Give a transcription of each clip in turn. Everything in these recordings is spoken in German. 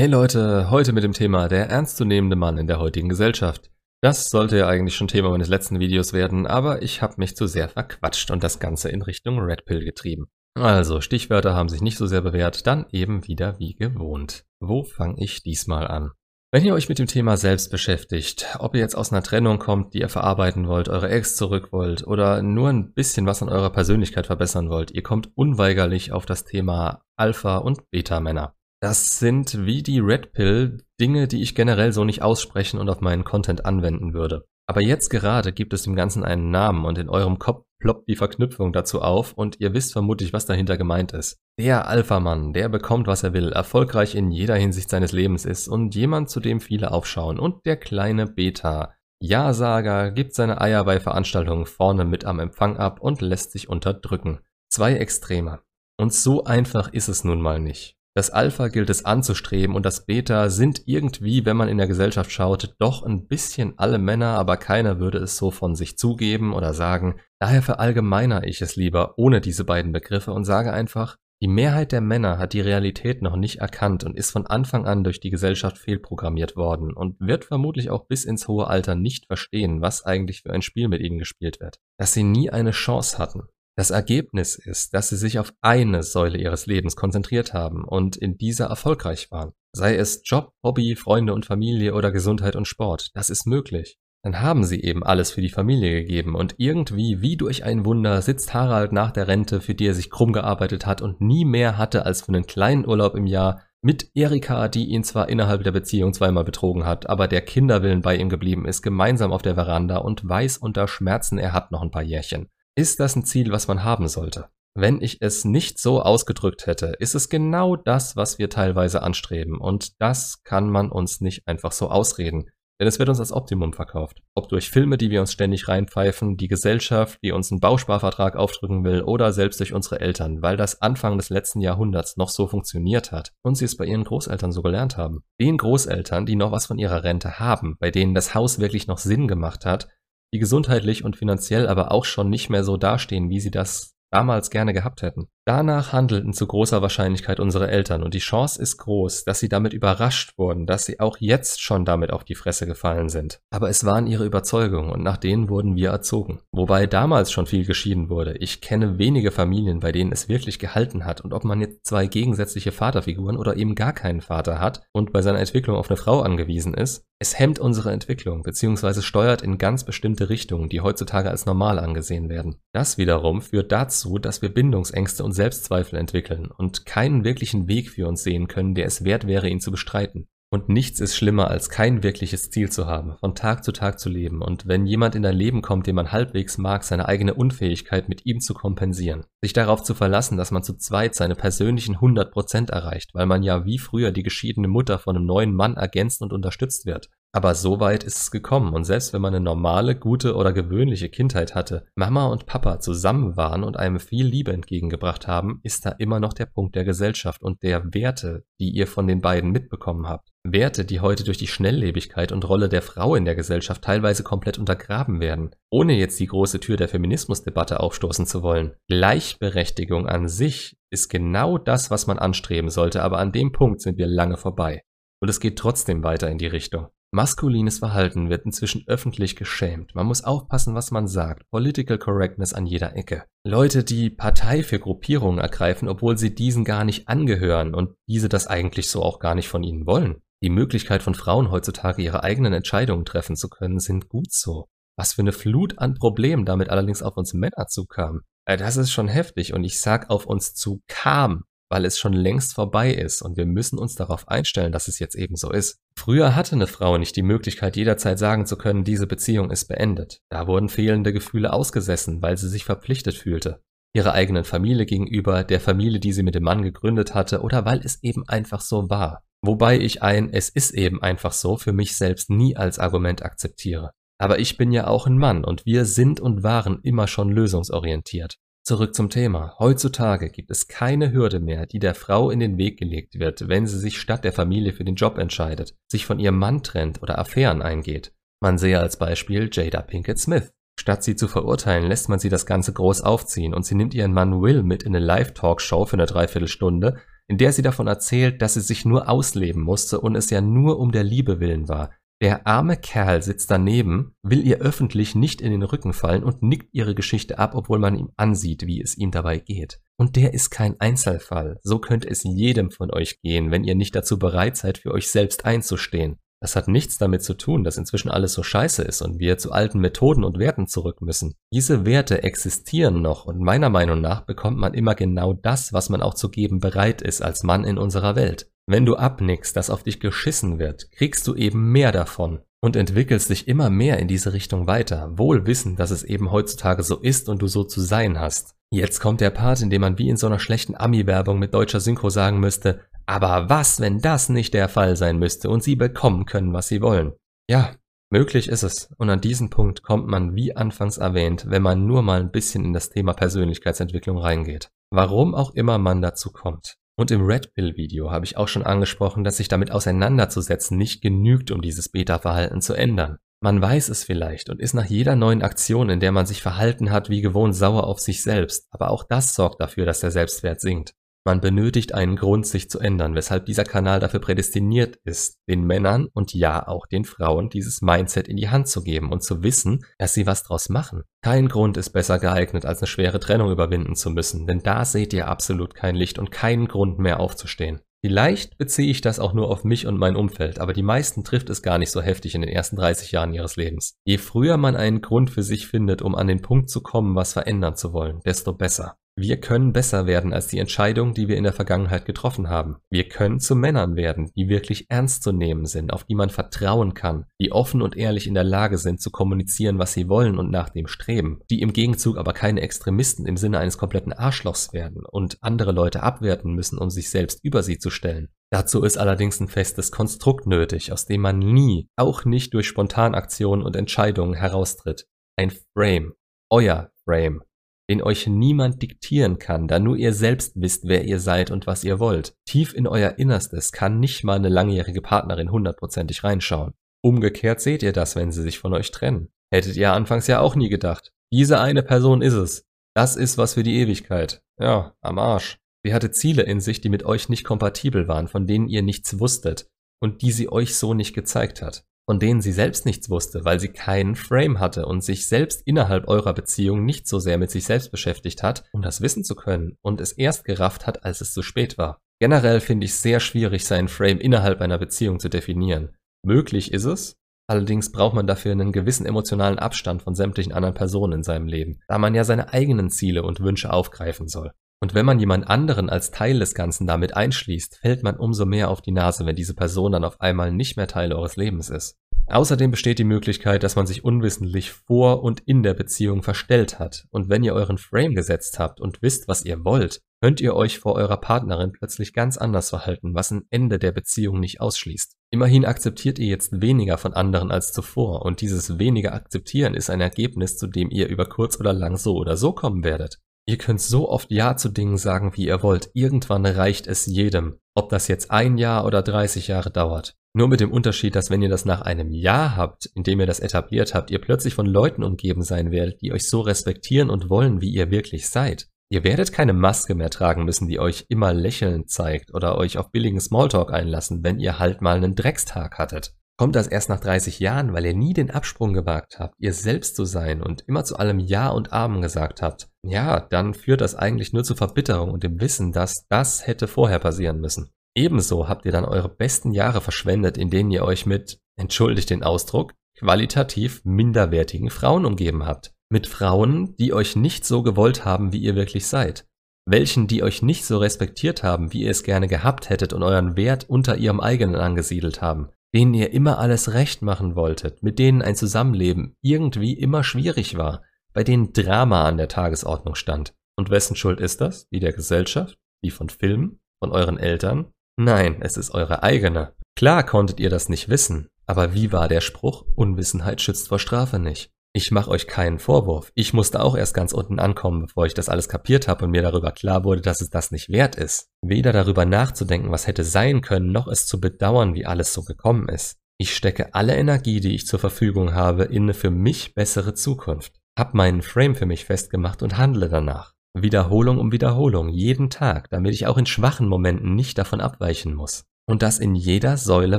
Hey Leute, heute mit dem Thema der ernstzunehmende Mann in der heutigen Gesellschaft. Das sollte ja eigentlich schon Thema meines letzten Videos werden, aber ich habe mich zu sehr verquatscht und das Ganze in Richtung Red Pill getrieben. Also, Stichwörter haben sich nicht so sehr bewährt, dann eben wieder wie gewohnt. Wo fange ich diesmal an? Wenn ihr euch mit dem Thema selbst beschäftigt, ob ihr jetzt aus einer Trennung kommt, die ihr verarbeiten wollt, eure Ex zurück wollt oder nur ein bisschen was an eurer Persönlichkeit verbessern wollt, ihr kommt unweigerlich auf das Thema Alpha- und Beta-Männer. Das sind wie die Red Pill Dinge, die ich generell so nicht aussprechen und auf meinen Content anwenden würde. Aber jetzt gerade gibt es dem Ganzen einen Namen und in eurem Kopf ploppt die Verknüpfung dazu auf und ihr wisst vermutlich, was dahinter gemeint ist. Der Alpha-Mann, der bekommt, was er will, erfolgreich in jeder Hinsicht seines Lebens ist und jemand, zu dem viele aufschauen. Und der kleine Beta. Ja-Sager gibt seine Eier bei Veranstaltungen vorne mit am Empfang ab und lässt sich unterdrücken. Zwei Extreme. Und so einfach ist es nun mal nicht. Das Alpha gilt es anzustreben und das Beta sind irgendwie, wenn man in der Gesellschaft schaut, doch ein bisschen alle Männer, aber keiner würde es so von sich zugeben oder sagen. Daher verallgemeiner ich es lieber ohne diese beiden Begriffe und sage einfach, die Mehrheit der Männer hat die Realität noch nicht erkannt und ist von Anfang an durch die Gesellschaft fehlprogrammiert worden und wird vermutlich auch bis ins hohe Alter nicht verstehen, was eigentlich für ein Spiel mit ihnen gespielt wird. Dass sie nie eine Chance hatten, das Ergebnis ist, dass sie sich auf eine Säule ihres Lebens konzentriert haben und in dieser erfolgreich waren. Sei es Job, Hobby, Freunde und Familie oder Gesundheit und Sport, das ist möglich. Dann haben sie eben alles für die Familie gegeben und irgendwie, wie durch ein Wunder, sitzt Harald nach der Rente, für die er sich krumm gearbeitet hat und nie mehr hatte als für einen kleinen Urlaub im Jahr, mit Erika, die ihn zwar innerhalb der Beziehung zweimal betrogen hat, aber der Kinderwillen bei ihm geblieben ist, gemeinsam auf der Veranda und weiß unter Schmerzen, er hat noch ein paar Jährchen. Ist das ein Ziel, was man haben sollte? Wenn ich es nicht so ausgedrückt hätte, ist es genau das, was wir teilweise anstreben. Und das kann man uns nicht einfach so ausreden. Denn es wird uns als Optimum verkauft. Ob durch Filme, die wir uns ständig reinpfeifen, die Gesellschaft, die uns einen Bausparvertrag aufdrücken will, oder selbst durch unsere Eltern, weil das Anfang des letzten Jahrhunderts noch so funktioniert hat und sie es bei ihren Großeltern so gelernt haben. Den Großeltern, die noch was von ihrer Rente haben, bei denen das Haus wirklich noch Sinn gemacht hat, die gesundheitlich und finanziell aber auch schon nicht mehr so dastehen, wie sie das damals gerne gehabt hätten. Danach handelten zu großer Wahrscheinlichkeit unsere Eltern und die Chance ist groß, dass sie damit überrascht wurden, dass sie auch jetzt schon damit auf die Fresse gefallen sind. Aber es waren ihre Überzeugungen und nach denen wurden wir erzogen. Wobei damals schon viel geschieden wurde. Ich kenne wenige Familien, bei denen es wirklich gehalten hat und ob man jetzt zwei gegensätzliche Vaterfiguren oder eben gar keinen Vater hat und bei seiner Entwicklung auf eine Frau angewiesen ist, es hemmt unsere Entwicklung bzw. steuert in ganz bestimmte Richtungen, die heutzutage als normal angesehen werden. Das wiederum führt dazu, dass wir Bindungsängste und Selbstzweifel entwickeln und keinen wirklichen Weg für uns sehen können, der es wert wäre, ihn zu bestreiten. Und nichts ist schlimmer, als kein wirkliches Ziel zu haben, von Tag zu Tag zu leben und wenn jemand in dein Leben kommt, den man halbwegs mag, seine eigene Unfähigkeit mit ihm zu kompensieren. Sich darauf zu verlassen, dass man zu zweit seine persönlichen 100% erreicht, weil man ja wie früher die geschiedene Mutter von einem neuen Mann ergänzt und unterstützt wird. Aber so weit ist es gekommen und selbst wenn man eine normale, gute oder gewöhnliche Kindheit hatte, Mama und Papa zusammen waren und einem viel Liebe entgegengebracht haben, ist da immer noch der Punkt der Gesellschaft und der Werte, die ihr von den beiden mitbekommen habt. Werte, die heute durch die Schnelllebigkeit und Rolle der Frau in der Gesellschaft teilweise komplett untergraben werden, ohne jetzt die große Tür der Feminismusdebatte aufstoßen zu wollen. Gleichberechtigung an sich ist genau das, was man anstreben sollte, aber an dem Punkt sind wir lange vorbei. Und es geht trotzdem weiter in die Richtung. Maskulines Verhalten wird inzwischen öffentlich geschämt. Man muss aufpassen, was man sagt. Political Correctness an jeder Ecke. Leute, die Partei für Gruppierungen ergreifen, obwohl sie diesen gar nicht angehören und diese das eigentlich so auch gar nicht von ihnen wollen. Die Möglichkeit von Frauen heutzutage ihre eigenen Entscheidungen treffen zu können, sind gut so. Was für eine Flut an Problemen damit allerdings auf uns Männer zukam. Äh, das ist schon heftig und ich sag auf uns zu kam weil es schon längst vorbei ist und wir müssen uns darauf einstellen, dass es jetzt eben so ist. Früher hatte eine Frau nicht die Möglichkeit, jederzeit sagen zu können, diese Beziehung ist beendet. Da wurden fehlende Gefühle ausgesessen, weil sie sich verpflichtet fühlte. Ihrer eigenen Familie gegenüber, der Familie, die sie mit dem Mann gegründet hatte, oder weil es eben einfach so war. Wobei ich ein Es ist eben einfach so für mich selbst nie als Argument akzeptiere. Aber ich bin ja auch ein Mann und wir sind und waren immer schon lösungsorientiert. Zurück zum Thema. Heutzutage gibt es keine Hürde mehr, die der Frau in den Weg gelegt wird, wenn sie sich statt der Familie für den Job entscheidet, sich von ihrem Mann trennt oder Affären eingeht. Man sehe als Beispiel Jada Pinkett Smith. Statt sie zu verurteilen, lässt man sie das Ganze groß aufziehen und sie nimmt ihren Mann Will mit in eine Live-Talk-Show für eine Dreiviertelstunde, in der sie davon erzählt, dass sie sich nur ausleben musste und es ja nur um der Liebe willen war. Der arme Kerl sitzt daneben, will ihr öffentlich nicht in den Rücken fallen und nickt ihre Geschichte ab, obwohl man ihm ansieht, wie es ihm dabei geht. Und der ist kein Einzelfall. So könnte es jedem von euch gehen, wenn ihr nicht dazu bereit seid, für euch selbst einzustehen. Das hat nichts damit zu tun, dass inzwischen alles so scheiße ist und wir zu alten Methoden und Werten zurück müssen. Diese Werte existieren noch und meiner Meinung nach bekommt man immer genau das, was man auch zu geben bereit ist als Mann in unserer Welt. Wenn du abnickst, dass auf dich geschissen wird, kriegst du eben mehr davon und entwickelst dich immer mehr in diese Richtung weiter, wohl wissend, dass es eben heutzutage so ist und du so zu sein hast. Jetzt kommt der Part, in dem man wie in so einer schlechten Ami-Werbung mit deutscher Synchro sagen müsste, aber was, wenn das nicht der Fall sein müsste und sie bekommen können, was sie wollen? Ja, möglich ist es. Und an diesen Punkt kommt man, wie anfangs erwähnt, wenn man nur mal ein bisschen in das Thema Persönlichkeitsentwicklung reingeht. Warum auch immer man dazu kommt. Und im Red Pill Video habe ich auch schon angesprochen, dass sich damit auseinanderzusetzen nicht genügt, um dieses Beta-Verhalten zu ändern. Man weiß es vielleicht und ist nach jeder neuen Aktion, in der man sich verhalten hat, wie gewohnt sauer auf sich selbst, aber auch das sorgt dafür, dass der Selbstwert sinkt. Man benötigt einen Grund, sich zu ändern, weshalb dieser Kanal dafür prädestiniert ist, den Männern und ja auch den Frauen dieses Mindset in die Hand zu geben und zu wissen, dass sie was draus machen. Kein Grund ist besser geeignet, als eine schwere Trennung überwinden zu müssen, denn da seht ihr absolut kein Licht und keinen Grund mehr aufzustehen. Vielleicht beziehe ich das auch nur auf mich und mein Umfeld, aber die meisten trifft es gar nicht so heftig in den ersten 30 Jahren ihres Lebens. Je früher man einen Grund für sich findet, um an den Punkt zu kommen, was verändern zu wollen, desto besser. Wir können besser werden als die Entscheidungen, die wir in der Vergangenheit getroffen haben. Wir können zu Männern werden, die wirklich ernst zu nehmen sind, auf die man vertrauen kann, die offen und ehrlich in der Lage sind zu kommunizieren, was sie wollen und nach dem streben, die im Gegenzug aber keine Extremisten im Sinne eines kompletten Arschlochs werden und andere Leute abwerten müssen, um sich selbst über sie zu stellen. Dazu ist allerdings ein festes Konstrukt nötig, aus dem man nie, auch nicht durch Spontanaktionen und Entscheidungen heraustritt. Ein Frame. Euer Frame den euch niemand diktieren kann, da nur ihr selbst wisst, wer ihr seid und was ihr wollt. Tief in euer Innerstes kann nicht mal eine langjährige Partnerin hundertprozentig reinschauen. Umgekehrt seht ihr das, wenn sie sich von euch trennen. Hättet ihr anfangs ja auch nie gedacht. Diese eine Person ist es. Das ist was für die Ewigkeit. Ja, am Arsch. Sie hatte Ziele in sich, die mit euch nicht kompatibel waren, von denen ihr nichts wusstet und die sie euch so nicht gezeigt hat von denen sie selbst nichts wusste, weil sie keinen Frame hatte und sich selbst innerhalb eurer Beziehung nicht so sehr mit sich selbst beschäftigt hat, um das wissen zu können und es erst gerafft hat, als es zu spät war. Generell finde ich es sehr schwierig, seinen Frame innerhalb einer Beziehung zu definieren. Möglich ist es, allerdings braucht man dafür einen gewissen emotionalen Abstand von sämtlichen anderen Personen in seinem Leben, da man ja seine eigenen Ziele und Wünsche aufgreifen soll. Und wenn man jemand anderen als Teil des Ganzen damit einschließt, fällt man umso mehr auf die Nase, wenn diese Person dann auf einmal nicht mehr Teil eures Lebens ist. Außerdem besteht die Möglichkeit, dass man sich unwissentlich vor und in der Beziehung verstellt hat. Und wenn ihr euren Frame gesetzt habt und wisst, was ihr wollt, könnt ihr euch vor eurer Partnerin plötzlich ganz anders verhalten, was ein Ende der Beziehung nicht ausschließt. Immerhin akzeptiert ihr jetzt weniger von anderen als zuvor und dieses weniger akzeptieren ist ein Ergebnis, zu dem ihr über kurz oder lang so oder so kommen werdet. Ihr könnt so oft Ja zu Dingen sagen, wie ihr wollt. Irgendwann reicht es jedem. Ob das jetzt ein Jahr oder 30 Jahre dauert. Nur mit dem Unterschied, dass wenn ihr das nach einem Jahr habt, in dem ihr das etabliert habt, ihr plötzlich von Leuten umgeben sein werdet, die euch so respektieren und wollen, wie ihr wirklich seid. Ihr werdet keine Maske mehr tragen müssen, die euch immer lächelnd zeigt oder euch auf billigen Smalltalk einlassen, wenn ihr halt mal einen Dreckstag hattet. Kommt das erst nach 30 Jahren, weil ihr nie den Absprung gewagt habt, ihr selbst zu sein und immer zu allem Ja und Amen gesagt habt, ja, dann führt das eigentlich nur zu Verbitterung und dem Wissen, dass das hätte vorher passieren müssen. Ebenso habt ihr dann eure besten Jahre verschwendet, in denen ihr euch mit, entschuldigt den Ausdruck, qualitativ minderwertigen Frauen umgeben habt. Mit Frauen, die euch nicht so gewollt haben, wie ihr wirklich seid. Welchen, die euch nicht so respektiert haben, wie ihr es gerne gehabt hättet und euren Wert unter ihrem eigenen angesiedelt haben. Denen ihr immer alles recht machen wolltet, mit denen ein Zusammenleben irgendwie immer schwierig war, bei denen Drama an der Tagesordnung stand. Und wessen Schuld ist das? Die der Gesellschaft? Die von Filmen? Von euren Eltern? Nein, es ist eure eigene. Klar konntet ihr das nicht wissen, aber wie war der Spruch, Unwissenheit schützt vor Strafe nicht? Ich mache euch keinen Vorwurf. Ich musste auch erst ganz unten ankommen, bevor ich das alles kapiert habe und mir darüber klar wurde, dass es das nicht wert ist. Weder darüber nachzudenken, was hätte sein können, noch es zu bedauern, wie alles so gekommen ist. Ich stecke alle Energie, die ich zur Verfügung habe, in eine für mich bessere Zukunft. Hab meinen Frame für mich festgemacht und handle danach. Wiederholung um Wiederholung, jeden Tag, damit ich auch in schwachen Momenten nicht davon abweichen muss. Und das in jeder Säule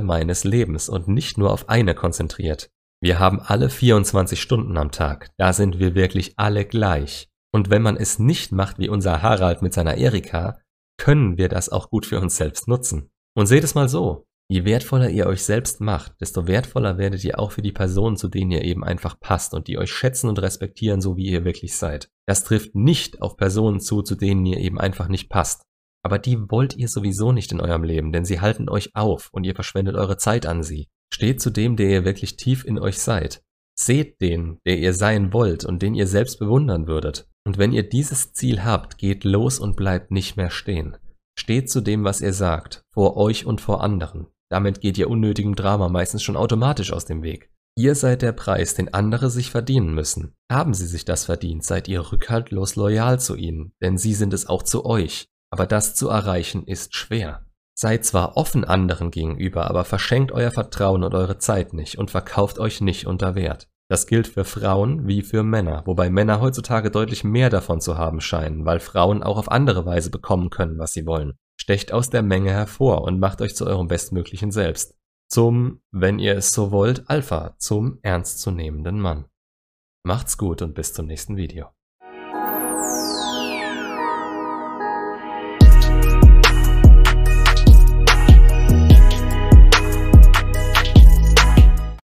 meines Lebens und nicht nur auf eine konzentriert. Wir haben alle 24 Stunden am Tag, da sind wir wirklich alle gleich. Und wenn man es nicht macht wie unser Harald mit seiner Erika, können wir das auch gut für uns selbst nutzen. Und seht es mal so, je wertvoller ihr euch selbst macht, desto wertvoller werdet ihr auch für die Personen, zu denen ihr eben einfach passt und die euch schätzen und respektieren, so wie ihr wirklich seid. Das trifft nicht auf Personen zu, zu denen ihr eben einfach nicht passt. Aber die wollt ihr sowieso nicht in eurem Leben, denn sie halten euch auf und ihr verschwendet eure Zeit an sie. Steht zu dem, der ihr wirklich tief in euch seid. Seht den, der ihr sein wollt und den ihr selbst bewundern würdet. Und wenn ihr dieses Ziel habt, geht los und bleibt nicht mehr stehen. Steht zu dem, was ihr sagt, vor euch und vor anderen. Damit geht ihr unnötigem Drama meistens schon automatisch aus dem Weg. Ihr seid der Preis, den andere sich verdienen müssen. Haben sie sich das verdient, seid ihr rückhaltlos loyal zu ihnen, denn sie sind es auch zu euch. Aber das zu erreichen ist schwer. Seid zwar offen anderen gegenüber, aber verschenkt euer Vertrauen und eure Zeit nicht und verkauft euch nicht unter Wert. Das gilt für Frauen wie für Männer, wobei Männer heutzutage deutlich mehr davon zu haben scheinen, weil Frauen auch auf andere Weise bekommen können, was sie wollen. Stecht aus der Menge hervor und macht euch zu eurem bestmöglichen Selbst. Zum, wenn ihr es so wollt, Alpha, zum ernstzunehmenden Mann. Macht's gut und bis zum nächsten Video.